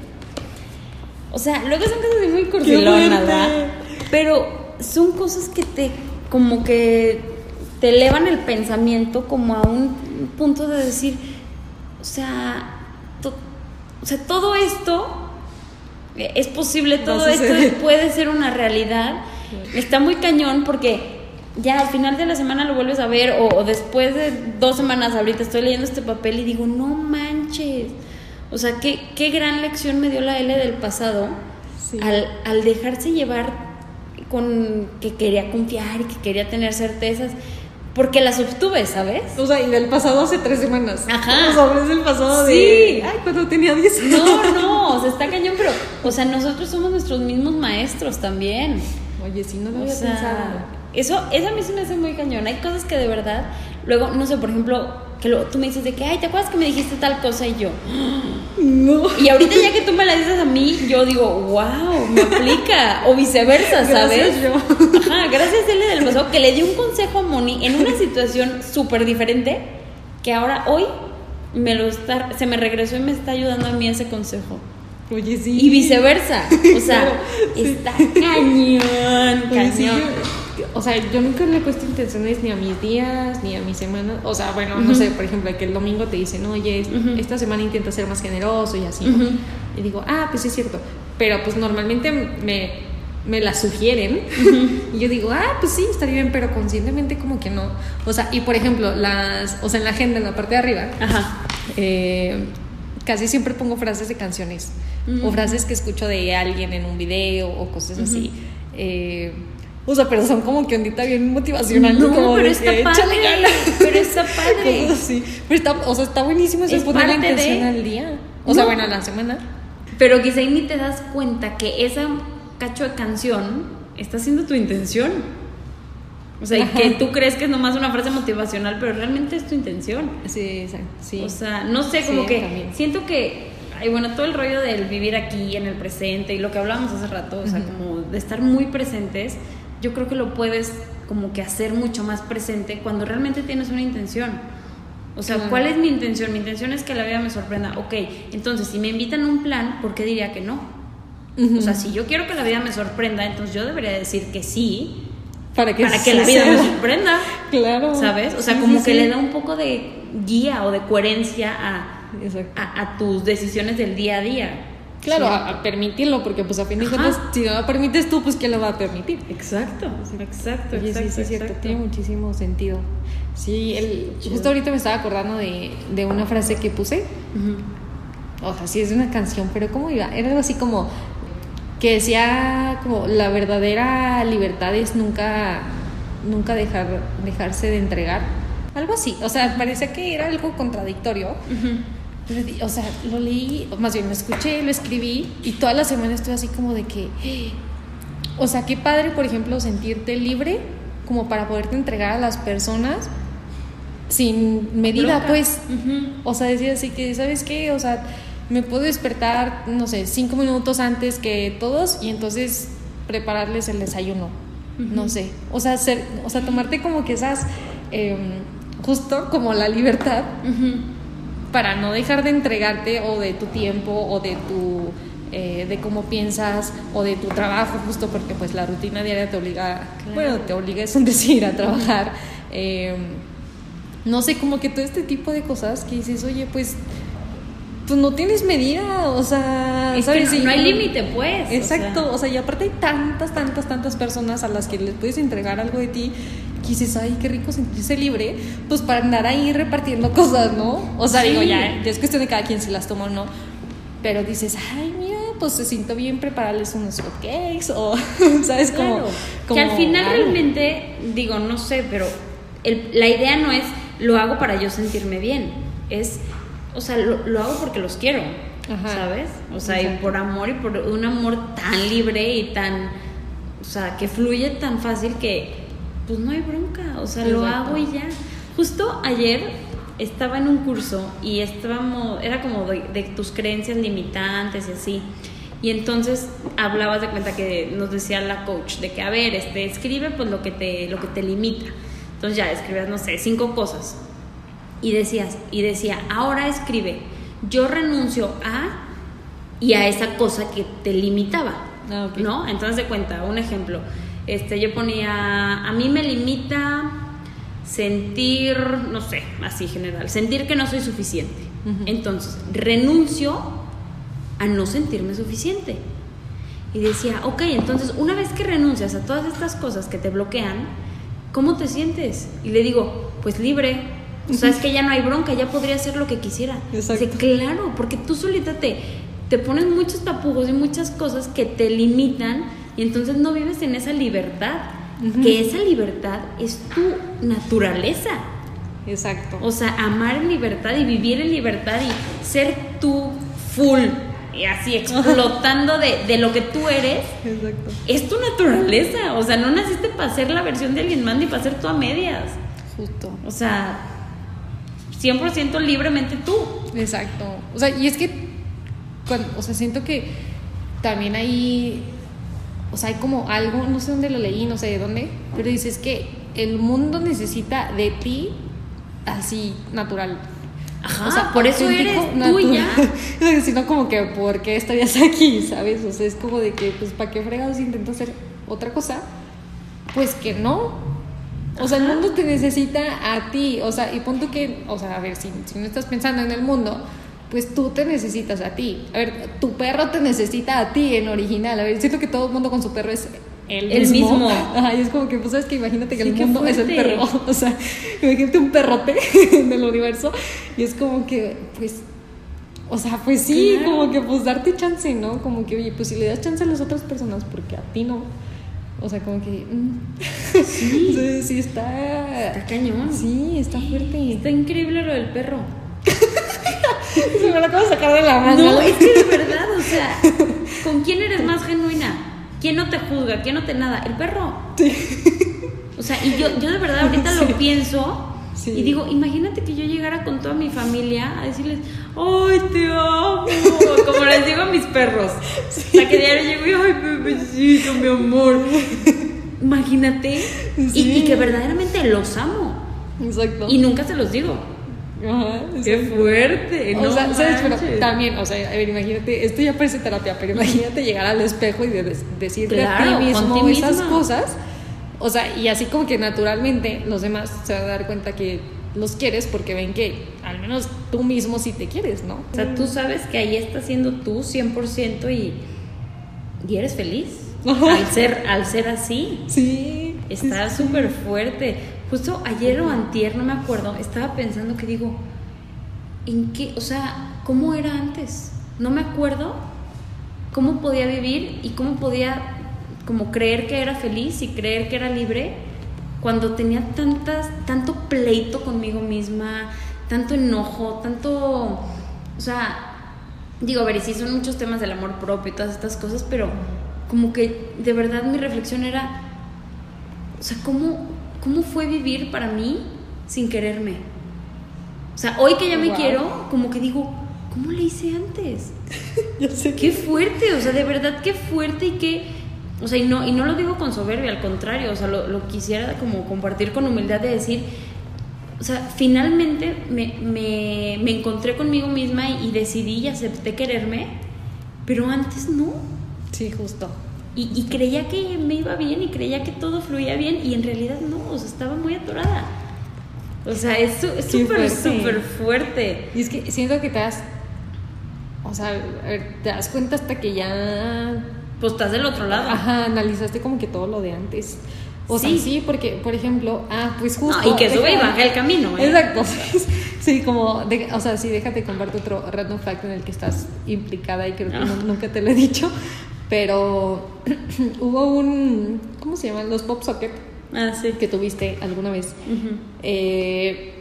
O sea, luego son cosas muy cursilonas! ¿verdad? Pero son cosas que te, como que te elevan el pensamiento como a un punto de decir, o sea, to- o sea todo esto eh, es posible, todo esto puede ser una realidad. Está muy cañón porque ya al final de la semana lo vuelves a ver o, o después de dos semanas ahorita estoy leyendo este papel y digo, no manches. O sea, qué, qué gran lección me dio la L del pasado Sí. al, al dejarse llevar con que quería confiar y que quería tener certezas, porque las obtuve, ¿sabes? O sea, y del pasado hace tres semanas. Ajá. Los del pasado Sí. de. Ay, cuando tenía 10 años. No, no, o sea, está cañón, pero, o sea, nosotros somos nuestros mismos maestros también. Oye, sí, no lo O había sea, pensado. Eso, eso a mí se me hace muy cañón. Hay cosas que de verdad, luego, no sé, por ejemplo, que luego tú me dices de que, ay, ¿te acuerdas que me dijiste tal cosa? Y yo, No. *laughs* y ahorita ya que tú me la dices a mí, yo digo, wow, me aplica. O viceversa, *laughs* ¿sabes? Gracias, yo. Ajá, gracias él del pasado que le dio un consejo a Moni en una situación súper diferente que ahora hoy me lo está, se me regresó y me está ayudando a mí ese consejo. Oye, sí. Y viceversa. O sea, *laughs* sí. está cañón, Oye, sí, cañón. yo- o sea, yo nunca le he puesto intenciones ni a mis días, ni a mis semanas. O sea, bueno, no sé, por ejemplo, que el domingo te dicen, oye, Ujú. esta semana intenta ser más generoso y así. Ujú. Y digo, ah, pues es cierto. Pero pues normalmente me, me la sugieren. *laughs* y yo digo, ah, pues sí, estaría bien, pero conscientemente como que no. O sea, y por ejemplo, las, o sea, en la agenda, en la parte de arriba, Ajá. eh, casi siempre pongo frases de canciones o frases que escucho de alguien en un video o cosas así. Eh, o sea, pero son como que ondita bien motivacional. No, como pero de está que, padre, pero está padre. *laughs* Así. Pero está, o sea, está buenísimo eso Es de ponerle parte de- intención al día. O sea, No. bueno, a la semana. Pero quizá ahí ni te das cuenta que esa cacho de canción está siendo tu intención. O sea, y Ajá. que tú crees que es nomás una frase motivacional, pero realmente es tu intención. Sí, exacto. Sí. O sea, no sé, como Sí, que también. siento que, ay, bueno, todo el rollo del vivir aquí en el presente y lo que hablábamos hace rato, o sea, como de estar muy presentes, yo creo que lo puedes como que hacer mucho más presente cuando realmente tienes una intención. O sea, Claro. ¿cuál es mi intención? Mi intención es que la vida me sorprenda. Ok, entonces si me invitan a un plan, ¿por qué diría que no? O sea, si yo quiero que la vida me sorprenda, entonces yo debería decir que sí, para que, para que la vida me suceda. sorprenda. *laughs* Claro. ¿Sabes? O sea, Sí, como sí, que sí. le da un poco de guía o de coherencia a, a, a tus decisiones del día a día. Claro, Sí. a, a permitirlo, porque pues a fin de cuentas, si no lo permites tú, pues ¿quién lo va a permitir? Exacto, exacto, Oye, exacto. sí, sí, es cierto, tiene muchísimo sentido. Sí, el, justo ahorita me estaba acordando de, de una frase que puse. O sea, sí es una canción, pero ¿cómo iba? Era algo así como que decía como la verdadera libertad es nunca, nunca dejar, dejarse de entregar. Algo así. O sea, parecía que era algo contradictorio. Ujú. Pero, o sea, lo leí, más bien lo escuché, lo escribí y toda la semana estuve así como de que, *gasps* o sea, qué padre, por ejemplo, sentirte libre como para poderte entregar a las personas sin medida, pues. O sea, decía así que, ¿sabes qué? O sea, me puedo despertar, no sé, cinco minutos antes que todos y entonces prepararles el desayuno. No Ujú. sé. O sea, ser, o sea, tomarte como que esas, em, justo como la libertad Ujú. Para no dejar de entregarte o de tu tiempo o de tu eh, de cómo piensas o de tu trabajo justo porque pues la rutina diaria te obliga Claro. bueno te obliga es un *laughs* decir a trabajar eh, no sé como que todo este tipo de cosas que dices oye pues pues no tienes medida o sea Es que ¿sabes? no, hay límite, pues. o Exacto, sea. o sea, y aparte hay tantas, tantas, tantas personas a las que les puedes entregar algo de ti que dices, ay, qué rico sentirse libre, pues para andar ahí repartiendo *laughs* cosas, ¿no? O sea, Sí. digo, ya, es cuestión de cada quien si las toma o no, pero dices, ay, mira, pues se siento bien prepararles unos hotcakes o, *laughs* ¿sabes? Como, Claro. como que al final realmente, digo, no sé, pero el- la idea no es lo hago para yo sentirme bien, es o sea, lo, lo hago porque los quiero, Ajá. ¿sabes? O sea, y Exacto. por amor y por un amor tan libre y tan, o sea, que fluye tan fácil que, pues no hay bronca, o sea, lo hago y ya. Justo ayer estaba en un curso y estábamos, era como de, de tus creencias limitantes y así. Y entonces hablabas de cuenta que nos decía la coach de que, a ver, este, escribe pues lo que te, lo que te limita. Entonces ya escribías, no sé, cinco cosas. Y decías, y decía, ahora escribe, yo renuncio a y a esa cosa que te limitaba. Ah, ok. ¿No? Entonces de cuenta, un ejemplo. Este, yo ponía, a mí me limita sentir, no sé, así general, sentir que no soy suficiente. Entonces, renuncio a no sentirme suficiente. Y decía, ok, entonces una vez que renuncias a todas estas cosas que te bloquean, ¿cómo te sientes? Y le digo, pues libre. O sea, es que ya no hay bronca, ya podría hacer lo que quisiera. Exacto. Dice, claro, porque tú solita te, te pones muchos tapujos y muchas cosas que te limitan y entonces no vives en esa libertad. Que esa libertad es tu naturaleza. Exacto. O sea, amar en libertad y vivir en libertad y ser tú full y así explotando de, de lo que tú eres, Exacto. es tu naturaleza. O sea, no naciste para ser la versión de alguien más ni para ser tú a medias. Justo. O sea, 100% libremente tú. Exacto. O sea, y es que, cuando, o sea, siento que también hay, o sea, hay como algo, no sé dónde lo leí, no sé de dónde, pero dices que el mundo necesita de ti así natural. Ajá, por eso eres tú y ya. natural. *laughs* Sino como que, ¿por qué estarías aquí? ¿Sabes? O sea, es como de que, pues, ¿para qué fregados intento hacer otra cosa? Pues que no. O sea, el Ajá. mundo te necesita a ti. O sea, y punto que, o sea, a ver, si, si no estás pensando en el mundo, pues tú te necesitas a ti. A ver, tu perro te necesita a ti en original. A ver, siento que todo el mundo con su perro es el mismo. mismo. Ajá, y es como que, pues, sabes que imagínate que Sí, el mundo es el perro. *laughs* O sea, imagínate un perrote *laughs* en el universo. Y es como que, pues, o sea, pues sí, Claro. como que, pues, darte chance, ¿no? Como que, oye, pues si le das chance a las otras personas, porque a ti no. O sea, como que. mm. Sí. *laughs* sí, sí, está. Está cañón. Sí, está fuerte. Está increíble lo del perro. *laughs* Se me lo acabo de sacar de la mano. No, es que de verdad, o sea, *laughs* ¿con quién eres más genuina? ¿Quién no te juzga? ¿Quién no te nada? El perro. O sea, y yo, yo de verdad ahorita lo *laughs* pienso Sí. y digo, imagínate que yo llegara con toda mi familia a decirles, ¡ay, te amo! Como les digo a mis perros. O sea, que diario llego y, ¡ay, bebecito, mi amor! Imagínate. Y- Sí. Y, que verdaderamente los amo. Exacto. Y nunca se los digo. Ajá, ¡Qué fuerte! O no sea, ¿sabes? Pero también, o sea, a ver, imagínate, esto ya parece terapia, pero imagínate llegar al espejo y de- de- decirte Claro, a ti mismo ti esas cosas. O sea, y así como que naturalmente los demás se van a dar cuenta que los quieres porque ven que al menos tú mismo sí te quieres, ¿no? O sea, tú sabes que ahí estás siendo tú 100% y, y eres feliz. Al ser, al ser así, Sí. está súper fuerte. Justo ayer o antier, no me acuerdo, estaba pensando que digo, ¿en qué? O sea, ¿cómo era antes? No me acuerdo cómo podía vivir y cómo podía como creer que era feliz y creer que era libre cuando tenía tantas, tanto pleito conmigo misma, tanto enojo, tanto, o sea, digo, a ver, y sí son muchos temas del amor propio y todas estas cosas, pero como que de verdad mi reflexión era, o sea, ¿cómo, cómo fue vivir para mí sin quererme? O sea, hoy que ya me Wow. quiero, como que digo, ¿cómo le hice antes? *laughs* Ya sé Qué fuerte, o sea, de verdad qué fuerte y qué... O sea, y no, y no lo digo con soberbia, al contrario, o sea, lo, lo quisiera como compartir con humildad de decir, o sea, finalmente me, me, me encontré conmigo misma y, y decidí y acepté quererme, pero antes no. Sí, justo. Y, y creía que me iba bien y creía que todo fluía bien y en realidad no, o sea, estaba muy atorada. O sea, es súper, súper fuerte. Y es que siento que te das. O sea, te das cuenta hasta que ya Pues estás del otro lado. Ajá, analizaste como que todo lo de antes. O sea, Sí. sí, porque, por ejemplo, ah, pues justo. No, y que sube y baja el camino, ¿eh? Exacto. *laughs* Sí, como, de- o sea, sí, déjate comparto otro random fact en el que estás implicada y creo que Ah. no- nunca te lo he dicho. Pero *clears throat* hubo un, ¿cómo se llaman? Los pop socket Ah, sí. que tuviste alguna vez. Eh,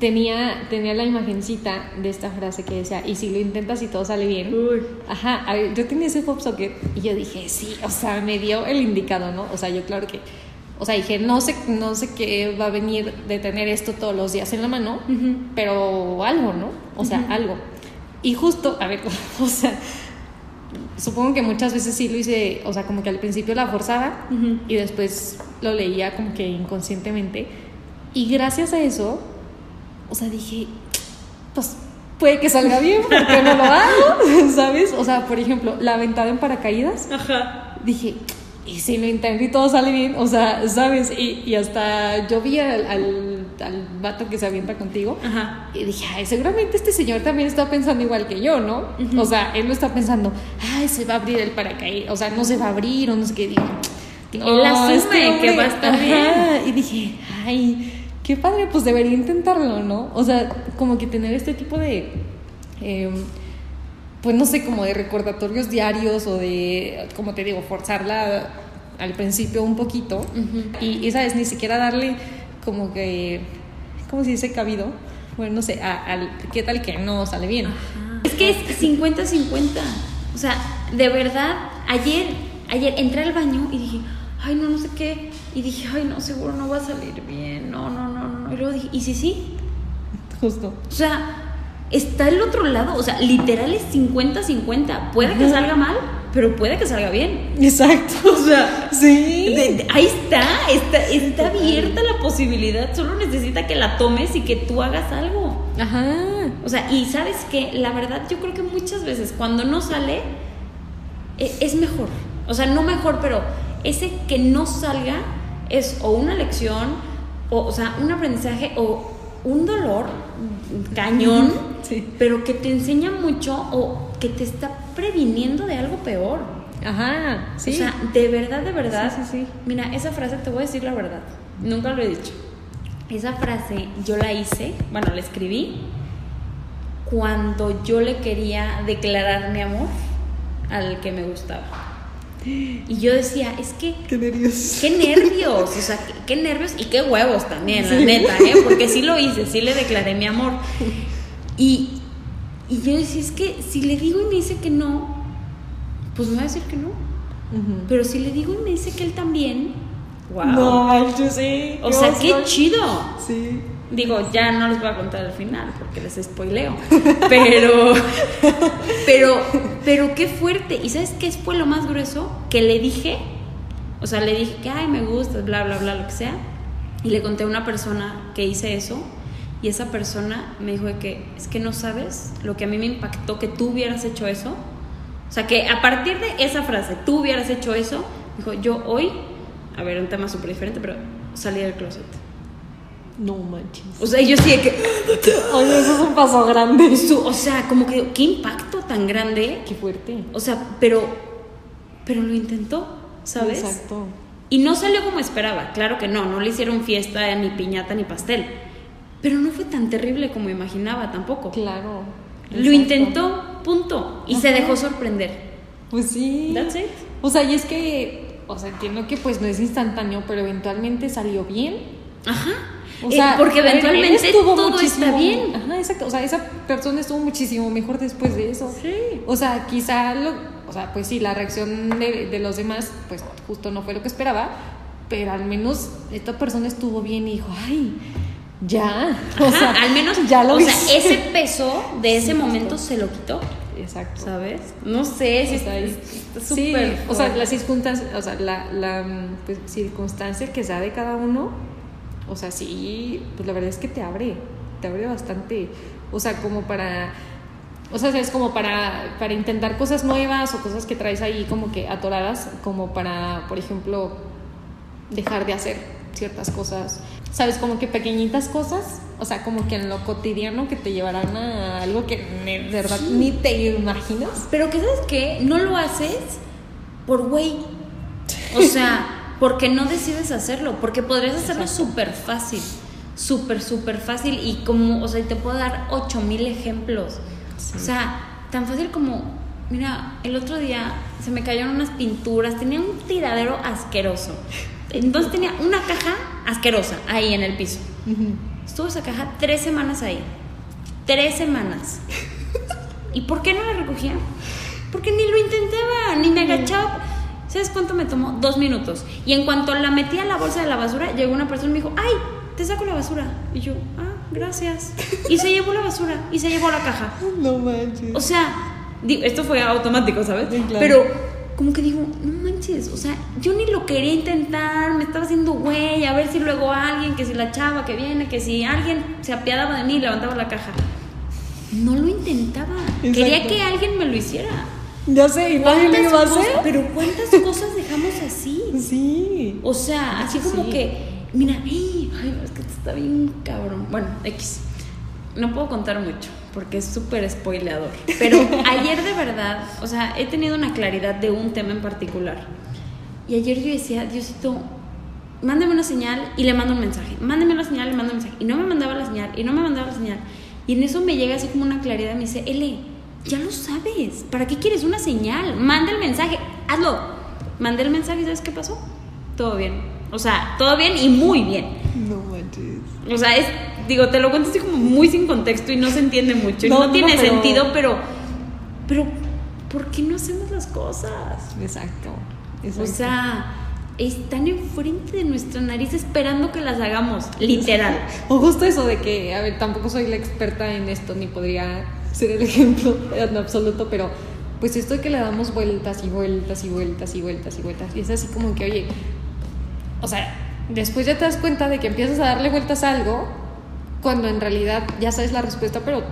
tenía, tenía la imagencita de esta frase que decía, y si lo intentas y todo sale bien. Ajá, a ver, yo tenía ese pop socket y yo dije, sí, o sea, me dio el indicado, ¿no? O sea, yo claro que, o sea, dije, no sé, no sé qué va a venir de tener esto todos los días en la mano, pero algo, ¿no? O sea, algo. Y justo, a ver, *laughs* o sea, supongo que muchas veces sí lo hice, o sea, como que al principio la forzaba y después lo leía como que inconscientemente. Y gracias a eso, o sea, dije, pues puede que salga bien, porque no lo hago? *laughs* ¿Sabes? O sea, por ejemplo, la aventada en paracaídas. Ajá. Dije, y si lo intento y todo sale bien, o sea, ¿sabes? Y, y hasta yo vi al, al, al, vato que se avienta contigo Ajá. y dije, ay, seguramente este señor también está pensando igual que yo, ¿no? O sea, él no está pensando, ay, se va a abrir el paracaídas, o sea, no se va a abrir o no sé qué. Digo, él asume este que va a estar bien. Y dije, ay, qué padre, pues debería intentarlo, ¿no? O sea, como que tener este tipo de... Eh, pues no sé, como de recordatorios diarios o de, como te digo, forzarla al principio un poquito y, esa es ni siquiera darle como que, ¿cómo se dice? Cabido. Bueno, no sé, al, ¿qué tal que no sale bien? Es que es 50-50. O sea, de verdad, ayer, ayer entré al baño y dije, ay, no, no sé qué. Y dije, ay, no, seguro no va a salir bien. No, no, no, no. Y luego dije, ¿y si sí? Justo. O sea, está el otro lado, o sea, literal es 50-50. Puede que salga mal, pero puede que salga bien. Exacto. *laughs* O sea, sí. ahí está, está, está abierta la posibilidad, solo necesita que la tomes y que tú hagas algo. Ajá. O sea, y sabes que la verdad yo creo que muchas veces cuando no sale e, es mejor. O sea, no mejor, pero ese que no salga es o una lección, o, o sea, un aprendizaje o un dolor cañón, pero que te enseña mucho o que te está previniendo de algo peor. Ajá, sí. O sea, de verdad, de verdad. Sí, sí, Mira, esa frase te voy a decir la verdad. Nunca lo he dicho. Esa frase yo la hice, bueno, la escribí cuando yo le quería declarar mi amor al que me gustaba. Y yo decía, es que... Qué nervios. Qué nervios, o sea, qué, nervios y qué huevos también, la neta, ¿eh? Porque sí lo hice, sí le declaré mi amor. Y, y yo decía, es que si le digo y me dice que no, pues me va a decir que no. Pero si le digo y me dice que él también, wow. No, yo sí. O sea, qué chido. Sí. Digo, ya no les voy a contar al final porque les spoileo. *laughs* Pero, pero, pero qué fuerte. ¿Y sabes qué fue lo más grueso? Que le dije, o sea, le dije que, ay, me gusta, bla, bla, bla, lo que sea. Y le conté a una persona que hice eso. Y esa persona me dijo que, es que no sabes lo que a mí me impactó que tú hubieras hecho eso. O sea, que a partir de esa frase, tú hubieras hecho eso, dijo, yo hoy, a ver, un tema súper diferente, pero salí del closet. No manches. O sea, yo sí que. *laughs* Oye, eso es un paso grande. o sea, como que qué impacto tan grande. Qué fuerte. O sea, pero. Pero lo intentó, ¿sabes? Exacto. Y no salió como esperaba. Claro que no, no le hicieron fiesta, ni piñata, ni pastel. Pero no fue tan terrible como imaginaba tampoco. Claro. Lo intentó, punto. Y se dejó sorprender. Pues sí. That's it. O sea, y es que. O sea, entiendo que pues no es instantáneo, pero eventualmente salió bien. Ajá. O eh, sea, porque eventualmente todo está bien. Ajá, exacto. O sea, esa persona estuvo muchísimo mejor después de eso. Sí. O sea, quizá, lo, o sea, pues sí, la reacción de, de los demás, pues justo no fue lo que esperaba, pero al menos esta persona estuvo bien y dijo, ay, ya. *laughs* o sea, al menos ya lo O sea, ese peso de ese momento se lo quitó. Exacto. ¿Sabes? No sé si está súper. o sea, la circunstancia, o sea, la, la pues, circunstancia que sea de cada uno o sea, sí, pues la verdad es que te abre, te abre bastante. O sea, como para, o sea, es como para, para intentar cosas nuevas o cosas que traes ahí como que atoradas, como para, por ejemplo, dejar de hacer ciertas cosas. ¿Sabes? Como que pequeñitas cosas, o sea, como que en lo cotidiano que te llevarán a algo que de verdad ni te imaginas. Pero que sabes que no lo haces por güey. O *laughs* sea, porque no decides hacerlo, porque podrías hacerlo súper fácil, súper, súper fácil y como, o sea, te puedo dar ocho mil ejemplos. O sea, tan fácil como, mira, el otro día se me cayeron unas pinturas, tenía un tiradero asqueroso. Entonces tenía una caja asquerosa ahí en el piso. Estuvo esa caja tres semanas ahí. Tres semanas. ¿Y por qué no la recogía? Porque ni lo intentaba, ni me agachaba. ¿Sabes cuánto me tomó? Dos minutos. Y en cuanto la metí a la bolsa de la basura, llegó una persona y me dijo, ¡ay! Te saco la basura. Y yo, ah, gracias. Y se llevó la basura y se llevó la caja. No manches. O sea, esto fue automático, ¿sabes? Sí, claro. Pero como que digo, no manches, o sea, yo ni lo quería intentar, me estaba haciendo güey, a ver si luego alguien, que si la chava que viene, que si alguien se apiadaba de mí y levantaba la caja. No lo intentaba. Quería que alguien me lo hiciera. Ya sé, y nadie lo iba a hacer. pero cuántas cosas dejamos así. Sí. O sea, así como que, mira, ¡ay! es que está bien cabrón. Bueno, X. No puedo contar mucho porque es súper spoileador. Pero *laughs* ayer de verdad, o sea, he tenido una claridad de un tema en particular. Y ayer yo decía, Diosito, mándame una señal y le mando un mensaje. Mándame una señal y le mando un mensaje. Y no me mandaba la señal y no me mandaba la señal. Y en eso me llega así como una claridad. Me dice, Ele, ya lo sabes. ¿Para qué quieres una señal? Manda el mensaje. Hazlo. Mandé el mensaje y ¿sabes qué pasó? Todo bien. O sea, todo bien y muy bien. No manches. O sea, es, digo, te lo cuento así como muy sin contexto y no se entiende mucho. y No, tiene pero- sentido, pero, pero, ¿por qué no hacemos las cosas? Exacto. O exacto. sea, están enfrente de nuestra nariz esperando que las hagamos, literal. O justo eso de que, a ver, tampoco soy la experta en esto, ni podría ser el ejemplo en absoluto, pero pues esto de que le damos vueltas y vueltas y vueltas y vueltas y vueltas, y es así como que, oye, o sea, después ya te das cuenta de que empiezas a darle vueltas a algo, cuando en realidad ya sabes la respuesta, pero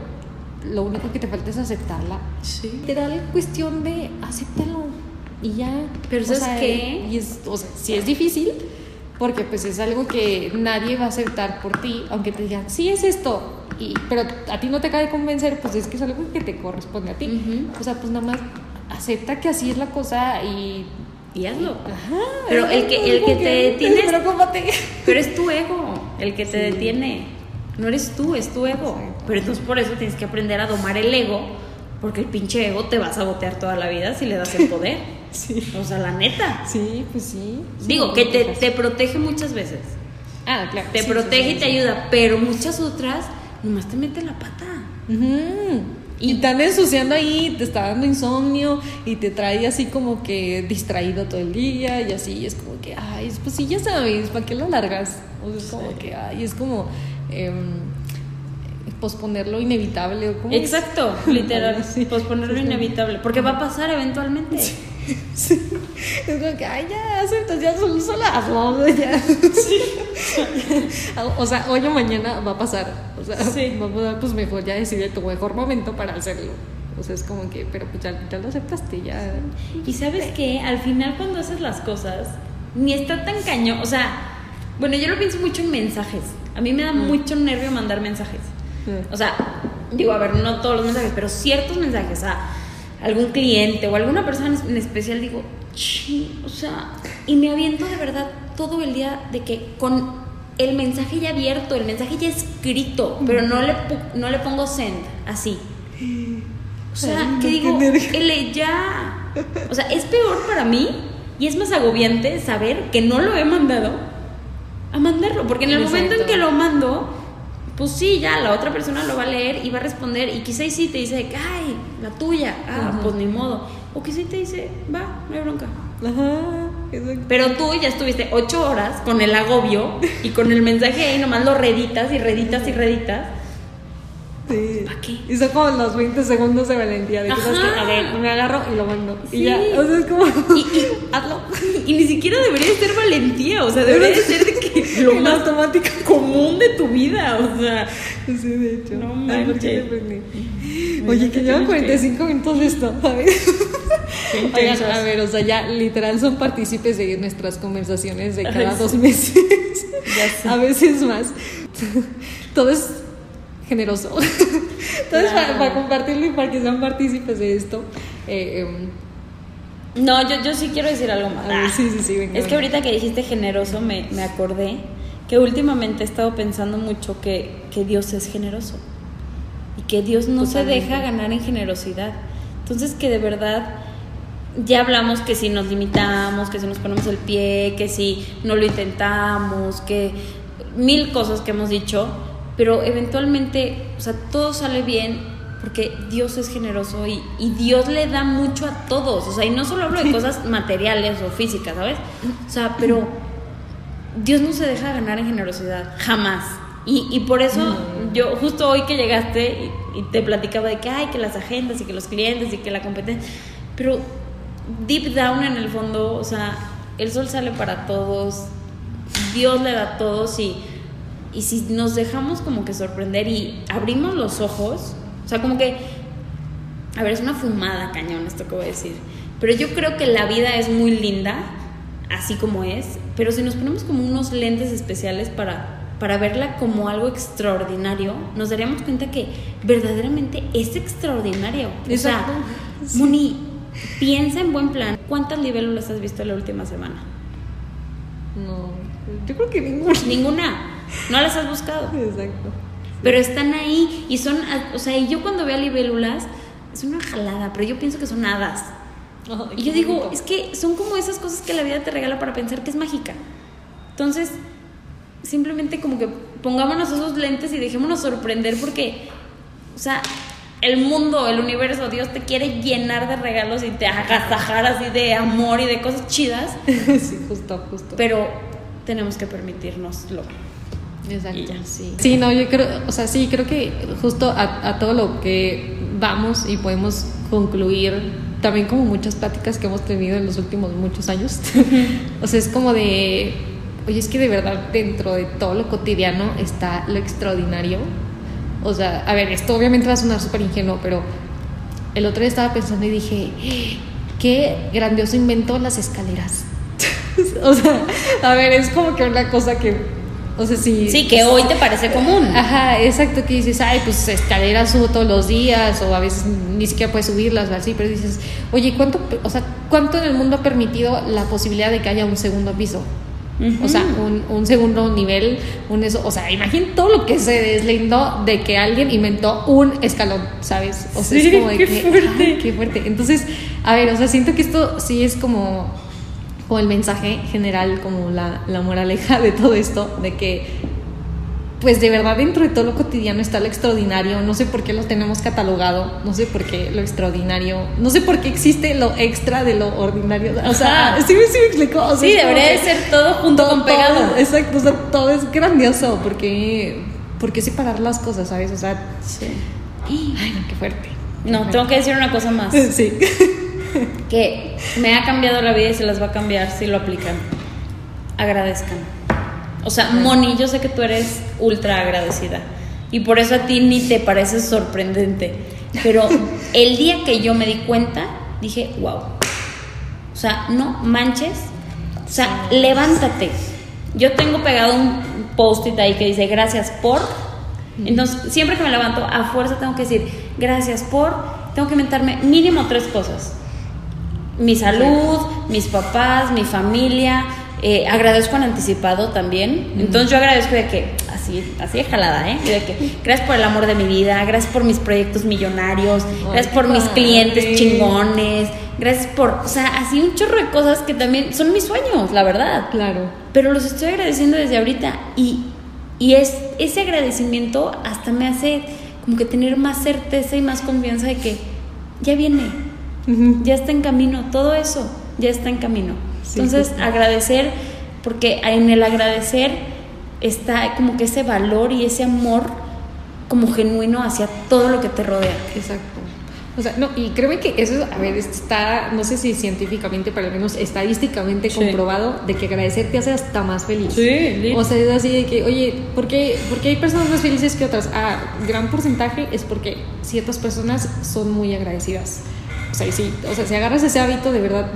lo único que te falta es aceptarla. Sí. Literal cuestión de acéptalo y ya. Pero ¿sabes sea, qué? Y es, o sea, sí es difícil porque pues es algo que nadie va a aceptar por ti, aunque te digan, sí es esto, y, pero a ti no te acaba de convencer, pues es que es algo que te corresponde a ti. Ujú. O sea, pues nada más acepta que así es la cosa y... Y hazlo. Ajá, Pero el que- el que te *laughs* detiene. Pero es tu ego el que te detiene. No eres tú, es tu ego. Pero entonces por eso tienes que aprender a domar el ego, porque el pinche ego te va a sabotear toda la vida si le das el poder. *laughs* Sí. O sea, la neta. Sí, pues sí. Digo, que te, te protege muchas veces. Ah, claro. Te sí, protege y te ayuda, pero muchas otras nomás te mete la pata. Y te anda ensuciando ahí, te está dando insomnio y te trae así como que distraído todo el día y así. Es como que, ay, pues sí, ya sabes, ¿para qué lo largas? O sea, es como que, ay, es como em, posponer lo inevitable. Exacto, literal. *laughs* Sí. Posponer lo inevitable, porque va a pasar eventualmente. Sí. *laughs* Es como que, ay, ya, aceptas, ya solo, solo hazlo, o sea, ya. *laughs* o sea, hoy o mañana va a pasar. O sea, Sí. va a pues mejor ya decide tu mejor momento para hacerlo. O sea, es como que, pero pues ya, ya lo aceptaste, ya. Y sabes que al final cuando haces las cosas, ni está tan cañón. O sea, bueno, yo lo pienso mucho en mensajes. A mí me da mucho nervio mandar mensajes. Mm. O sea, digo, a ver, no todos los mensajes, pero ciertos mensajes a algún cliente o alguna persona en especial, digo, o sea, y me aviento de verdad todo el día de que con el mensaje ya abierto, el mensaje ya escrito, pero no le, no le pongo send, así. O sea, Ay, que qué digo, ele ya. O sea, es peor para mí y es más agobiante saber que no lo he mandado a mandarlo, porque en el momento en Exacto. que lo mando, pues sí, ya la otra persona lo va a leer y va a responder y quizá y sí te dice, ay, la tuya, ah, pues ni modo. O quizá y te dice, va, no hay bronca. Ajá, exacto. Pero tú ya estuviste ocho horas con el agobio y con el mensaje ahí nomás lo reditas y reditas y reditas. Sí. ¿Pa' qué? Y son como los 20 segundos de valentía. De que, a ver, me agarro y lo mando. Sí. Y ya. O sea, es como. Y, y hazlo. Y ni siquiera debería de ser valentía, o sea, *laughs* debería de ser de *laughs* lo más automático. común de tu vida, o sea. Sí, de hecho. No Ay, ¿por qué manches. Oye, ¿qué que llevan tienes que- 45 minutos de esto, ¿sabes? *laughs* Oigan, a ver, o sea, ya literal son partícipes de nuestras conversaciones de cada dos meses. *laughs* Ya sé. A veces más. Todo es generoso. Todo es para, Claro. para compartirlo y para que sean partícipes de esto. Eh, em, No, yo, yo sí quiero decir algo más. a ver, sí, sí, sí, venga. Es que ahorita que dijiste generoso me, me acordé que últimamente he estado pensando mucho que, que Dios es generoso y que Dios no Totalmente. se deja ganar en generosidad. Entonces que de verdad ya hablamos que si nos limitamos, que si nos ponemos el pie, que si no lo intentamos, que mil cosas que hemos dicho, pero eventualmente, o sea, todo sale bien porque Dios es generoso y, y Dios le da mucho a todos, o sea, y no solo hablo de cosas materiales o físicas, ¿sabes? O sea, pero Dios no se deja ganar en generosidad, jamás. Y, y por eso yo, justo hoy que llegaste y, y te platicaba de que, ay, que las agendas y que los clientes y que la competencia, pero deep down en el fondo, o sea, el sol sale para todos, Dios le da a todos y, y si nos dejamos como que sorprender y abrimos los ojos, o sea, como que, a ver, es una fumada cañón esto que voy a decir, pero yo creo que la vida es muy linda, así como es, pero si nos ponemos como unos lentes especiales para para verla como algo extraordinario, nos daríamos cuenta que verdaderamente es extraordinario. Exacto. O sea, Moni, piensa en buen plan. ¿Cuántas libélulas has visto la última semana? No, yo creo que ninguna. Ninguna. No las has buscado. Exacto. Pero están ahí y son, o sea, y yo cuando veo libélulas, es una jalada, pero yo pienso que son hadas. Y yo digo, bonito. es que son como esas cosas que la vida te regala para pensar que es mágica. Entonces, simplemente como que pongámonos esos lentes y dejémonos sorprender porque, o sea, el mundo, el universo, Dios te quiere llenar de regalos y te agasajar así de amor y de cosas chidas, *laughs* sí, justo, justo. pero tenemos que permitirnoslo. Exacto, Y ya. sí. Sí, no, yo creo, o sea, sí, creo que justo a, a todo lo que vamos y podemos concluir, también como muchas pláticas que hemos tenido en los últimos muchos años, *laughs* o sea, es como de, oye, es que de verdad dentro de todo lo cotidiano está lo extraordinario. O sea, a ver, esto obviamente va a sonar súper ingenuo, pero el otro día estaba pensando y dije, *gasps* qué grandioso invento las escaleras. *laughs* o sea, a ver, es como que una cosa que, o sea, sí. Sí, que hoy te parece común. Ajá, exacto, que dices, ay, pues escaleras subo todos los días, o a veces ni siquiera puedes subirlas, o así, pero dices, oye, ¿cuánto, o sea, ¿cuánto en el mundo ha permitido la posibilidad de que haya un segundo piso? O sea, un, un segundo nivel, un eso, o sea, imaginen todo lo que se deslindó de que alguien inventó un escalón, ¿sabes? O sea, Sí, es como de qué que, fuerte. ay, qué fuerte. Entonces, a ver, o sea, siento que esto sí es como, como el mensaje general, como la, la moraleja de todo esto, de que pues de verdad dentro de todo lo cotidiano está lo extraordinario, no sé por qué lo tenemos catalogado, no sé por qué lo extraordinario, no sé por qué existe lo extra de lo ordinario, o sea, Ajá. sí, me- sí me explicó, o sea, Sí, debería de ser todo junto con pegado. todo, exacto, o sea, todo es grandioso, porque, ¿por qué separar las cosas, sabes? O sea, ay, no, qué fuerte. qué No, fuerte. tengo que decir una cosa más. *laughs* Sí. *laughs* que me ha cambiado la vida y se las va a cambiar si lo aplican. Agradezcan. O sea, Moni, yo sé que tú eres ultra agradecida y por eso a ti ni te parece sorprendente. Pero *laughs* el día que yo me di cuenta, dije, wow. O sea, no manches. O sea, levántate. Yo tengo pegado un post-it ahí que dice gracias por. Entonces, siempre que me levanto, a fuerza tengo que decir gracias por. Tengo que inventarme mínimo tres cosas mi salud, mis papás, mi familia. eh, agradezco en anticipado también. Entonces yo agradezco de que, así, así de jalada, ¿eh? De que, gracias por el amor de mi vida, gracias por mis proyectos millonarios, gracias por mis clientes chingones, gracias por, o sea, así un chorro de cosas que también son mis sueños, la verdad. Claro. Pero los estoy agradeciendo desde ahorita y, y es, ese agradecimiento hasta me hace como que tener más certeza y más confianza de que ya viene, ya está en camino, todo eso ya está en camino. Sí, Entonces, justo. agradecer, porque en el agradecer está como que ese valor y ese amor como genuino hacia todo lo que te rodea. Exacto. O sea, no, y créeme que eso, a ver, está, no sé si científicamente, pero al menos estadísticamente Sí. comprobado de que agradecer te hace hasta más feliz. Sí. O sea, es así de que, oye, ¿por qué, por qué hay personas más felices que otras? Ah, gran porcentaje es porque ciertas personas son muy agradecidas. O sea, sí, o sea, si agarras ese hábito, de verdad,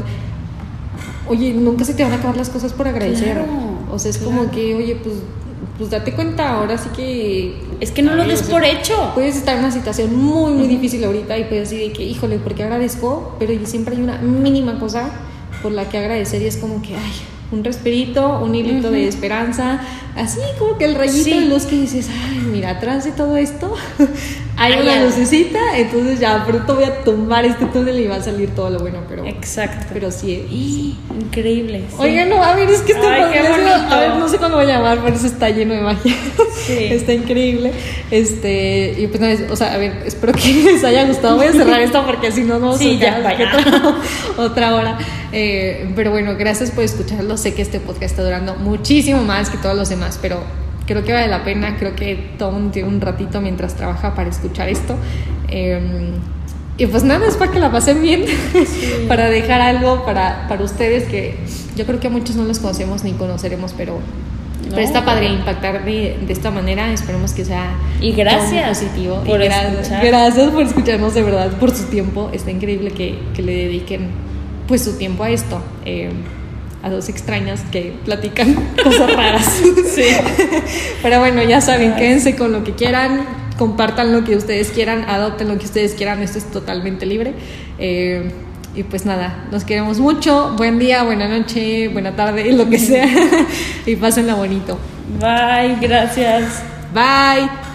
oye, nunca se te van a acabar las cosas por agradecer. Claro, o sea, es claro. como que, oye, pues, pues date cuenta, ahora sí que... Es que no lo Ay, des o sea, por hecho. Puedes estar en una situación muy, muy difícil ahorita y puedes decir de que, híjole, ¿por qué agradezco? Pero siempre hay una mínima cosa por la que agradecer y es como que, ay, un respirito, un hilito de esperanza, así como que el rayito Sí. de luz que dices, ay, mira, atrás de todo esto hay una lucecita, entonces ya pronto voy a tumbar este túnel y va a salir todo lo bueno, pero, Exacto. pero sí. ¡y! Increíble. sí. Oigan, no, a ver, es que este Ay, qué podcast, bonito. a ver, no sé cómo voy a llamar, pero eso está lleno de magia. Sí. *laughs* Está increíble. Este, y pues nada, o sea, a ver, espero que *laughs* les haya gustado. Voy a cerrar esto porque si no, no vamos Sí, a *laughs* otra hora. Eh, pero bueno, gracias por escucharlo. Sé que este podcast está durando muchísimo más que todos los demás, pero creo que vale la pena. Creo que todo mundo tiene un ratito mientras trabaja para escuchar esto. Eh, y pues nada, es para que la pasen bien, *laughs* para dejar algo para, para ustedes que yo creo que a muchos no los conocemos ni conoceremos, pero, pero No, está padre pero- impactar de, de esta manera. Esperemos que sea Y gracias positivo. por y gra- escuchar. gracias por escucharnos de verdad, por su tiempo. Está increíble que, que le dediquen pues su tiempo a esto. eh, a dos extrañas que platican *laughs* cosas raras. Sí. Pero bueno, ya saben, quédense con lo que quieran, compartan lo que ustedes quieran, adopten lo que ustedes quieran, esto es totalmente libre. Eh, y pues nada, nos queremos mucho, buen día, buena noche, buena tarde, *laughs* lo que sea, y pásenla bonito. Bye, gracias. Bye.